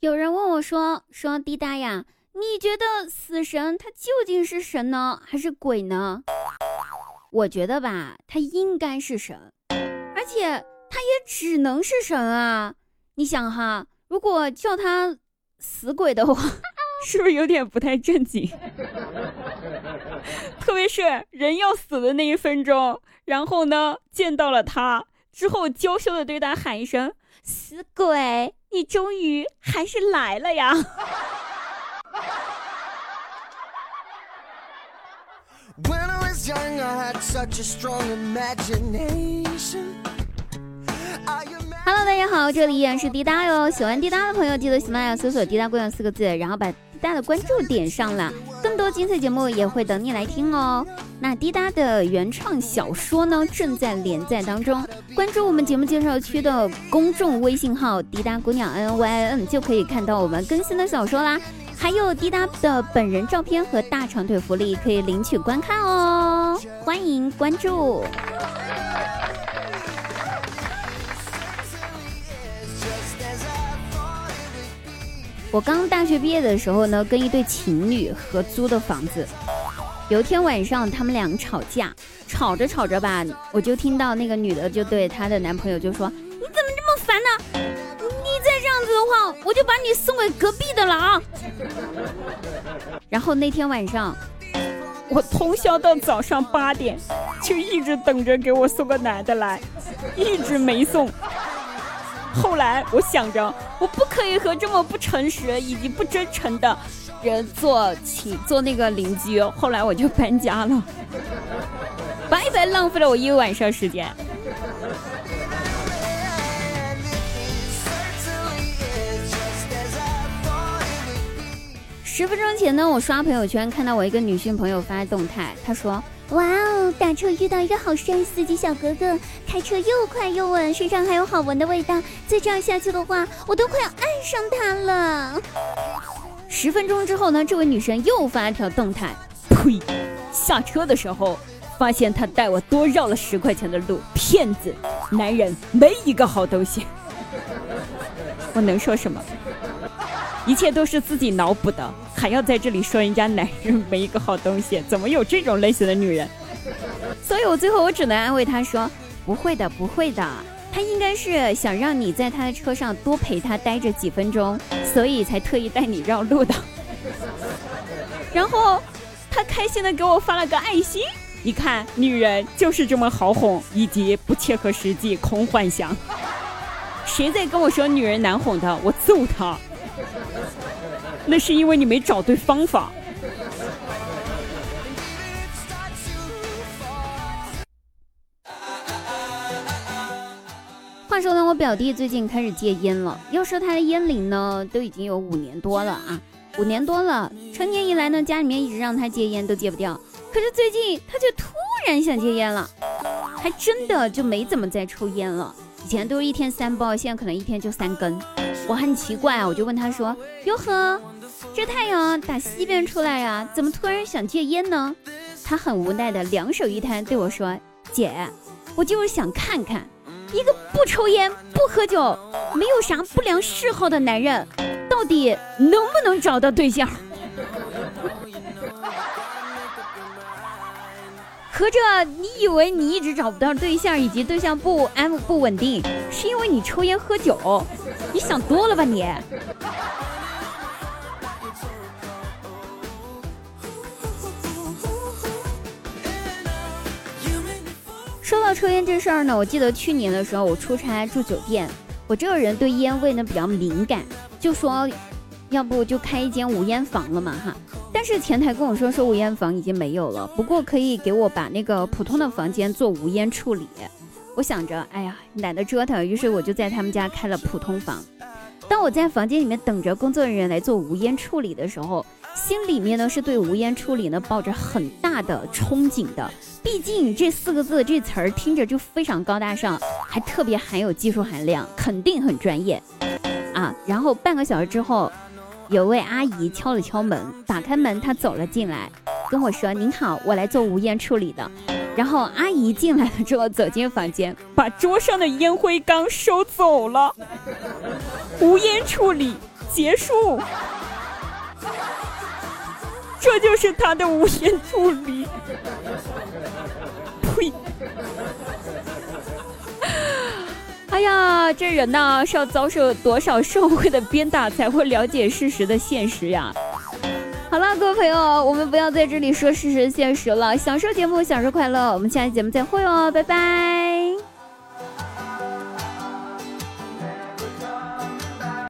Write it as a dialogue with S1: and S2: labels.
S1: 有人问我说：“说滴答呀，你觉得死神他究竟是神呢，还是鬼呢？”我觉得吧，他应该是神，而且他也只能是神啊！你想哈，如果叫他死鬼的话，是不是有点不太正经？特别是人要死的那一分钟，然后呢，见到了他之后，娇羞的对他喊一声：“死鬼，你终于还是来了呀！”Hello，大家好，这里依然是滴答哟。喜欢滴答的朋友，记得喜马拉雅搜索“滴答姑娘”四个字，然后把滴答的关注点上了。更多精彩节目也会等你来听哦。那滴答的原创小说呢，正在连载当中。关注我们节目介绍区的公众微信号“滴答姑娘 N Y N”，就可以看到我们更新的小说啦。还有滴答的本人照片和大长腿福利可以领取观看哦。欢迎关注。我刚大学毕业的时候呢，跟一对情侣合租的房子。有一天晚上，他们俩吵架，吵着吵着吧，我就听到那个女的就对她的男朋友就说：“你怎么这么烦呢？你再这样子的话，我就把你送给隔壁的了啊！”然后那天晚上，我通宵到早上八点，就一直等着给我送个男的来，一直没送。后来我想着，我不可以和这么不诚实以及不真诚的人做亲做那个邻居。后来我就搬家了，白白浪费了我一晚上时间。十分钟前呢，我刷朋友圈看到我一个女性朋友发动态，她说。哇哦！打车遇到一个好帅司机小哥哥，开车又快又稳，身上还有好闻的味道。再这样下去的话，我都快要爱上他了。十分钟之后呢，这位女神又发一条动态，呸！下车的时候发现他带我多绕了十块钱的路，骗子！男人没一个好东西。我能说什么？一切都是自己脑补的，还要在这里说人家男人没一个好东西，怎么有这种类型的女人？所以我最后我只能安慰他说：“不会的，不会的，他应该是想让你在他的车上多陪他待着几分钟，所以才特意带你绕路的。”然后他开心的给我发了个爱心，你看，女人就是这么好哄，以及不切合实际，空幻想。谁在跟我说女人难哄的，我揍他！那是因为你没找对方法。话说呢，我表弟最近开始戒烟了。要说他的烟龄呢，都已经有五年多了啊，五年多了。成年以来呢，家里面一直让他戒烟，都戒不掉。可是最近他却突然想戒烟了，还真的就没怎么再抽烟了。以前都是一天三包，现在可能一天就三根。我很奇怪啊，我就问他说：“哟呵。”这太阳打西边出来呀，怎么突然想戒烟呢？他很无奈的两手一摊对我说：“姐，我就是想看看，一个不抽烟、不喝酒、没有啥不良嗜好的男人，到底能不能找到对象。”合着你以为你一直找不到对象，以及对象不安不稳定，是因为你抽烟喝酒？你想多了吧你？说到抽烟这事儿呢，我记得去年的时候我出差住酒店，我这个人对烟味呢比较敏感，就说要不就开一间无烟房了嘛哈。但是前台跟我说说无烟房已经没有了，不过可以给我把那个普通的房间做无烟处理。我想着，哎呀懒得折腾，于是我就在他们家开了普通房。当我在房间里面等着工作人员来做无烟处理的时候。心里面呢是对无烟处理呢抱着很大的憧憬的，毕竟这四个字这词儿听着就非常高大上，还特别含有技术含量，肯定很专业啊。然后半个小时之后，有位阿姨敲了敲门，打开门，她走了进来，跟我说：“您好，我来做无烟处理的。”然后阿姨进来了之后，走进房间，把桌上的烟灰缸收走了。无烟处理。结束。这就是他的无言助理。呸！哎呀，这人呐是要遭受多少社会的鞭打才会了解事实的现实呀？好了，各位朋友，我们不要在这里说事实现实了，享受节目，享受快乐。我们下期节目再会哦，拜拜。